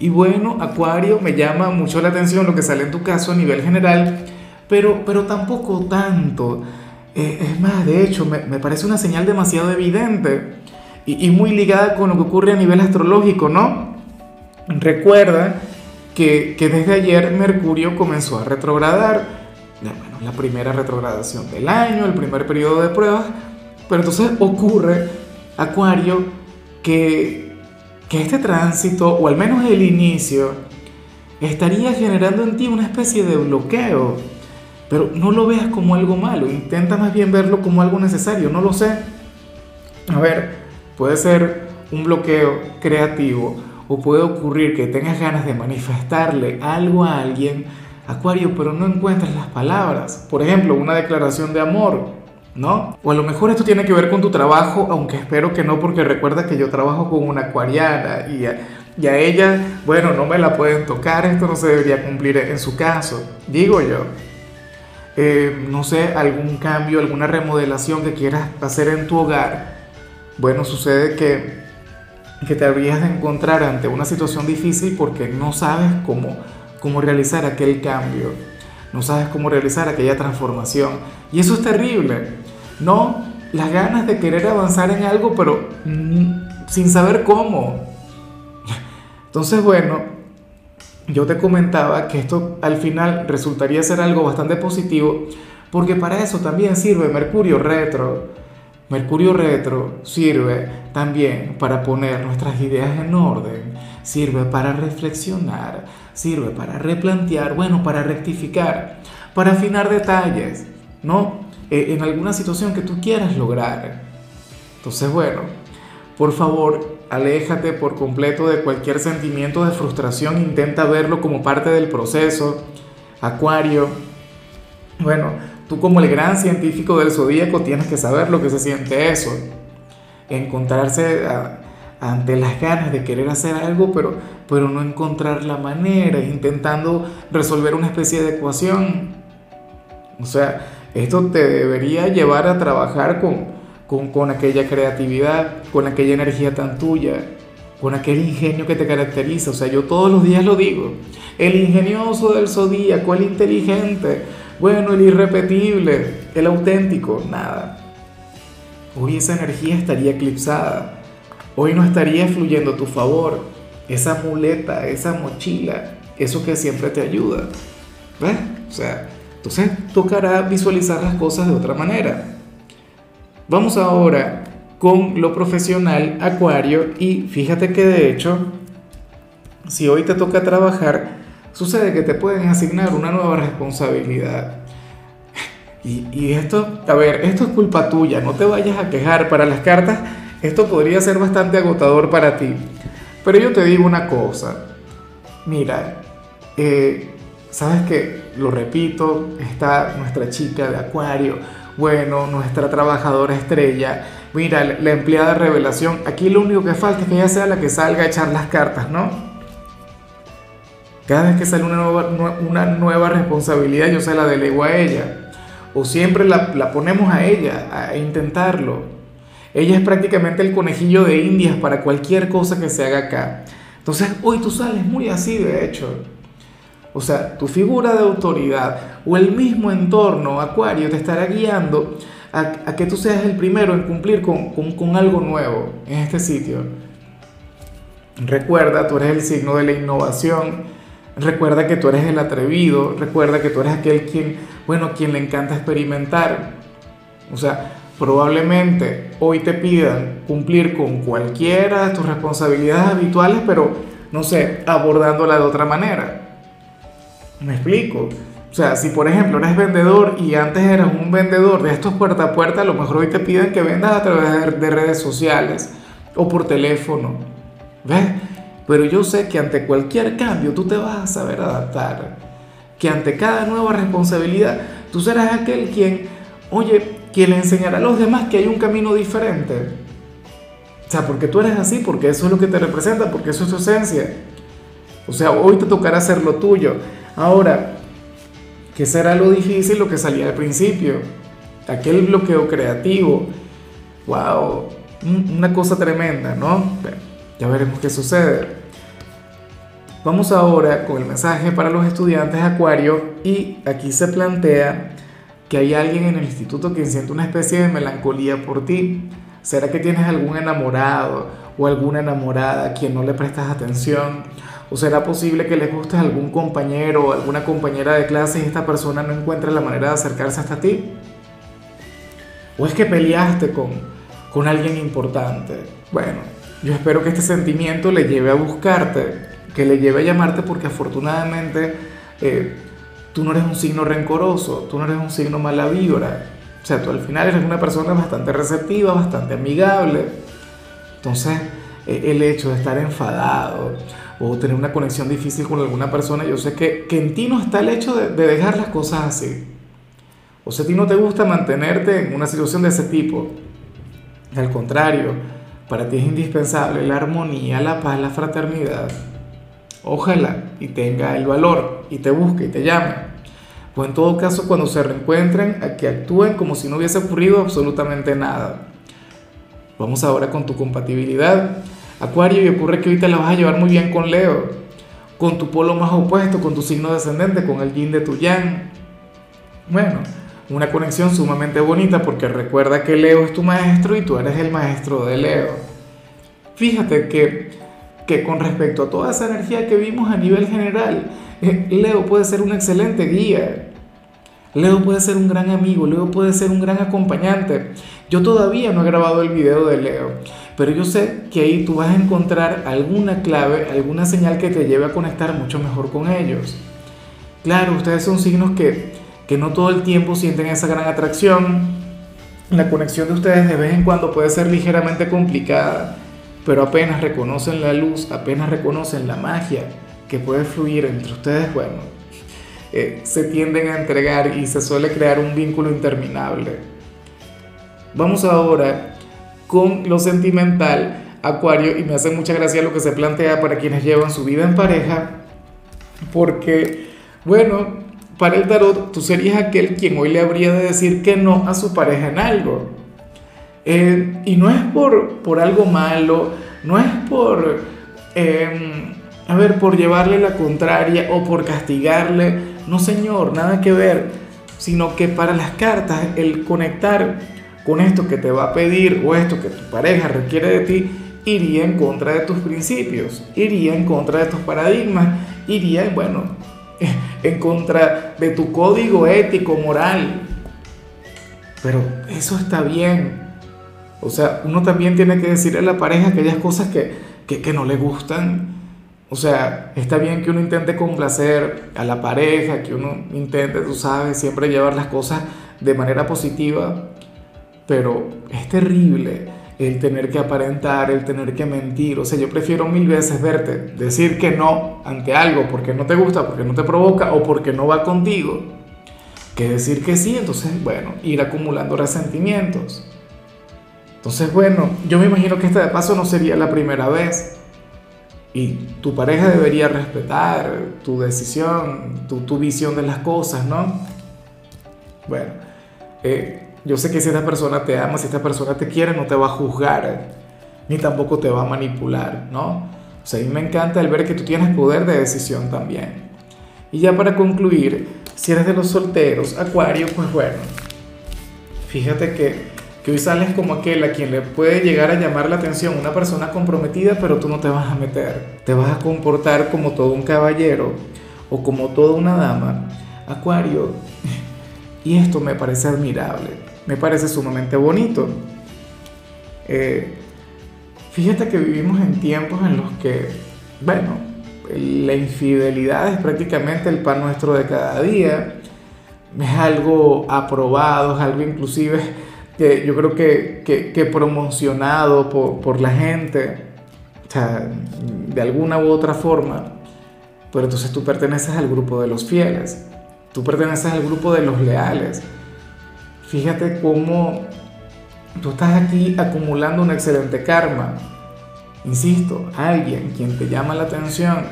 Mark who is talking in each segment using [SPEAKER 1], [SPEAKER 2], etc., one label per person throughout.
[SPEAKER 1] Y bueno, Acuario, me llama mucho la atención lo que sale en tu caso a nivel general, pero, pero tampoco tanto. Eh, es más, de hecho, me, me, parece una señal demasiado evidente y, y, muy ligada con lo que ocurre a nivel astrológico, ¿no? Recuerda que, que desde ayer Mercurio comenzó a retrogradar, bueno, la primera retrogradación del año, el primer periodo de pruebas, pero entonces ocurre, Acuario, que que este tránsito, o al menos el inicio, estaría generando en ti una especie de bloqueo. Pero no lo veas como algo malo, intenta más bien verlo como algo necesario, no lo sé. A ver, puede ser un bloqueo creativo o puede ocurrir que tengas ganas de manifestarle algo a alguien, Acuario, pero no encuentras las palabras. Por ejemplo, una declaración de amor ¿no? O a lo mejor esto tiene que ver con tu trabajo, aunque espero que no, porque recuerda que yo trabajo con una acuariana y a, ella, bueno, no me la pueden tocar, esto no se debería cumplir en su caso, digo yo. Eh, no sé, algún cambio, alguna remodelación que quieras hacer en tu hogar, bueno, sucede que, que te habrías de encontrar ante una situación difícil porque no sabes cómo, cómo realizar aquel cambio no sabes cómo realizar aquella transformación. Y eso es terrible. No las ganas de querer avanzar en algo, pero mm, sin saber cómo. Entonces, bueno, yo te comentaba que esto al final resultaría ser algo bastante positivo, porque para eso también sirve Mercurio retro. Mercurio retro sirve también para poner nuestras ideas en orden, sirve para reflexionar, sirve para replantear, bueno, para rectificar, para afinar detalles, ¿no? Eh, en alguna situación que tú quieras lograr. Entonces, bueno, por favor, aléjate por completo de cualquier sentimiento de frustración, intenta verlo como parte del proceso. Acuario, bueno, tú como el gran científico del zodíaco tienes que saber lo que se siente eso. Encontrarse ante las ganas de querer hacer algo, pero, pero no encontrar la manera, intentando resolver una especie de ecuación. O sea, esto te debería llevar a trabajar con, con, con aquella creatividad, con aquella energía tan tuya, con aquel ingenio que te caracteriza. O sea, yo todos los días lo digo. El ingenioso del zodíaco, el inteligente, bueno, el irrepetible, el auténtico, nada. Hoy esa energía estaría eclipsada. Hoy no estaría fluyendo a tu favor. Esa muleta, esa mochila, eso que siempre te ayuda. ¿Ves? O sea, entonces tocará visualizar las cosas de otra manera. Vamos ahora con lo profesional, Acuario, y fíjate que de hecho, si hoy te toca trabajar, sucede que te pueden asignar una nueva responsabilidad. Y, y, esto, a ver, esto es culpa tuya, no te vayas a quejar. Para las cartas, esto podría ser bastante agotador para ti. Pero yo te digo una cosa, mira, eh, sabes que, lo repito, está nuestra chica de Acuario, bueno, nuestra trabajadora estrella, mira, la empleada revelación, aquí lo único que falta es que ella sea la que salga a echar las cartas, ¿no? Cada vez que sale una nueva, una nueva responsabilidad, yo se la delego a ella. O siempre la, la ponemos a ella a intentarlo. Ella es prácticamente el conejillo de indias para cualquier cosa que se haga acá. Entonces, hoy tú sales muy así, de hecho. O sea, tu figura de autoridad o el mismo entorno, Acuario, te estará guiando a, que tú seas el primero en cumplir con, con, con, algo nuevo en este sitio. Recuerda, tú eres el signo de la innovación. Recuerda que tú eres el atrevido. Recuerda que tú eres aquel quien, bueno, quien le encanta experimentar. O sea, probablemente hoy te pidan cumplir con cualquiera de tus responsabilidades habituales, pero no sé, abordándola de otra manera. Me explico. O sea, si por ejemplo eres vendedor y antes eras un vendedor de estos puerta a puerta, a lo mejor hoy te piden que vendas a través de redes sociales o por teléfono. ¿Ves? Pero yo sé que ante cualquier cambio tú te vas a saber adaptar. que ante cada nueva responsabilidad tú serás aquel quien, oye, quien le enseñará a los demás que hay un camino diferente. O sea, porque tú eres así, porque eso es lo que te representa, porque eso es tu esencia. O sea, hoy te tocará hacer lo tuyo. Ahora, ¿qué será lo difícil, lo que salía al principio? Aquel bloqueo creativo. ¡Wow! Una cosa tremenda, ¿no? Ya veremos qué sucede. Vamos ahora con el mensaje para los estudiantes Acuario y aquí se plantea que hay alguien en el instituto que siente una especie de melancolía por ti. ¿Será que tienes algún enamorado o alguna enamorada a quien no le prestas atención? ¿O será posible que le gustes algún compañero o alguna compañera de clase y esta persona no encuentre la manera de acercarse hasta ti? ¿O es que peleaste con, con alguien importante? Bueno, yo espero que este sentimiento le lleve a buscarte, que le lleve a llamarte porque afortunadamente eh, tú no eres un signo rencoroso, tú no eres un signo mala vibra. O sea, tú al final eres una persona bastante receptiva, bastante amigable. Entonces, e, el hecho de estar enfadado o tener una conexión difícil con alguna persona, yo sé que, que en ti no está el hecho de, de dejar las cosas así. O sea, a ti no te gusta mantenerte en una situación de ese tipo. Al contrario, para ti es indispensable la armonía, la paz, la fraternidad. Ojalá y tenga el valor y te busque y te llame. O en todo caso, cuando se reencuentren, que actúen como si no hubiese ocurrido absolutamente nada. Vamos ahora con tu compatibilidad. Acuario, y ocurre que ahorita la vas a llevar muy bien con Leo, con tu polo más opuesto, con tu signo descendente, con el yin de tu yang. Bueno, una conexión sumamente bonita porque recuerda que Leo es tu maestro y tú eres el maestro de Leo. Fíjate que, que con respecto a toda esa energía que vimos a nivel general, eh, Leo puede ser un excelente guía. Leo puede ser un gran amigo, Leo puede ser un gran acompañante. Yo todavía no he grabado el video de Leo, pero yo sé que ahí tú vas a encontrar alguna clave, alguna señal que te lleve a conectar mucho mejor con ellos. Claro, ustedes son signos que que no todo el tiempo sienten esa gran atracción. La conexión de ustedes de vez en cuando puede ser ligeramente complicada, pero apenas reconocen la luz, apenas reconocen la magia que puede fluir entre ustedes, bueno, eh, se tienden a entregar y se suele crear un vínculo interminable. Vamos ahora con lo sentimental, Acuario, y me hace mucha gracia lo que se plantea para quienes llevan su vida en pareja, porque, bueno, para el tarot, tú serías aquel quien hoy le habría de decir que no a su pareja en algo. Eh, y no es por, por algo malo, no es por, em, a ver, por llevarle la contraria o por castigarle. No, señor, nada que ver. Sino que para las cartas, el conectar con esto que te va a pedir o esto que tu pareja requiere de ti, iría en contra de tus principios, iría en contra de tus paradigmas, iría, bueno, en contra de tu código ético, moral. Pero eso está bien. O sea, uno también tiene que decirle a la pareja aquellas cosas que, que, no le gustan. O sea, está bien que uno intente complacer a la pareja, que uno intente, tú sabes, siempre llevar las cosas de manera positiva, pero es terrible el tener que aparentar, el tener que mentir. O sea, yo prefiero mil veces verte decir que no ante algo porque no te gusta, porque no te provoca o porque no va contigo, que decir que sí. Entonces, bueno, ir acumulando resentimientos. Entonces, bueno, yo me imagino que este de paso no sería la primera vez. Tu pareja debería respetar tu decisión, tu, tu visión de las cosas, ¿no? Bueno, eh, yo sé que si esta persona te ama, si esta persona te quiere, no te va a juzgar, ni tampoco te va a manipular, ¿no? O sea, a mí me encanta el ver que tú tienes poder de decisión también. Y ya para concluir, si eres de los solteros, Acuario, pues bueno, fíjate que, que hoy sales como aquel a quien le puede llegar a llamar la atención una persona comprometida, pero tú no te vas a meter. Te vas a comportar como todo un caballero o como toda una dama. Acuario, y esto me parece admirable me parece sumamente bonito. Eh, fíjate que vivimos en tiempos en los que, bueno, la infidelidad es prácticamente el pan nuestro de cada día, es algo aprobado, es algo inclusive que yo creo que, que, promocionado por, por, la gente, o sea, de alguna u otra forma. pero entonces tú perteneces al grupo de los fieles, tú perteneces al grupo de los leales. Fíjate cómo tú estás aquí acumulando un excelente karma. Insisto, alguien quien te llama la atención,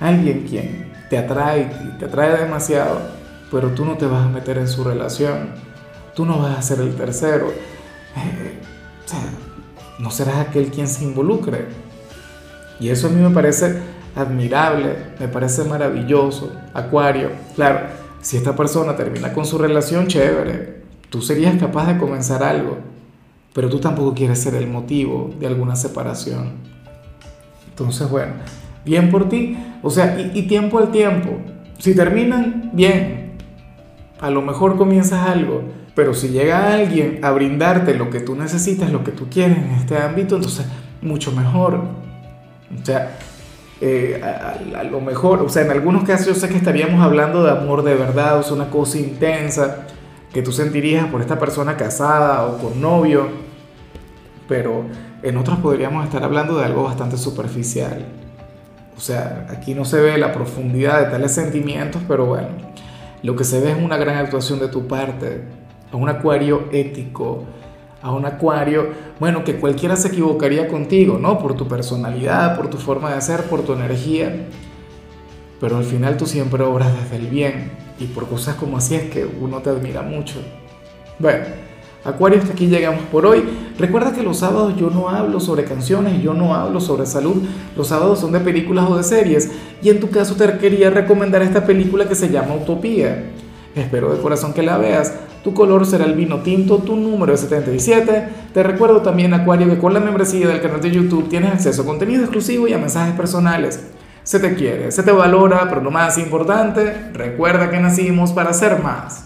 [SPEAKER 1] alguien quien te atrae, te atrae demasiado, pero tú no te vas a meter en su relación, tú no vas a ser el tercero. Eh, o sea, no serás aquel quien se involucre. Y eso a mí me parece admirable, me parece maravilloso. Acuario, claro, si esta persona termina con su relación, chévere, tú serías capaz de comenzar algo, pero tú tampoco quieres ser el motivo de alguna separación. Entonces, bueno, bien por ti, o sea, y, y tiempo al tiempo. Si terminan, bien, a lo mejor comienzas algo, pero si llega alguien a brindarte lo que tú necesitas, lo que tú quieres en este ámbito, entonces mucho mejor. O sea, eh, a, lo mejor, o sea, en algunos casos yo sé que estaríamos hablando de amor de verdad, o sea, una cosa intensa que tú sentirías por esta persona casada o con novio, pero en otros podríamos estar hablando de algo bastante superficial. O sea, aquí no se ve la profundidad de tales sentimientos, pero bueno, lo que se ve es una gran actuación de tu parte, a un acuario ético, a un acuario, bueno, que cualquiera se equivocaría contigo, ¿no? Por tu personalidad, por tu forma de ser, por tu energía. Pero al final tú siempre obras desde el bien y por cosas como así es que uno te admira mucho. Bueno, Acuario, hasta aquí llegamos por hoy. Recuerda que los sábados yo no hablo sobre canciones, yo no hablo sobre salud. Los sábados son de películas o de series. Y en tu caso te quería recomendar esta película que se llama Utopía. Espero de corazón que la veas. Tu color será el vino tinto, tu número es 77. Te recuerdo también, Acuario, que con la membresía del canal de YouTube tienes acceso a contenido exclusivo y a mensajes personales. Se te quiere, se te valora, pero lo más importante, recuerda que nacimos para ser más.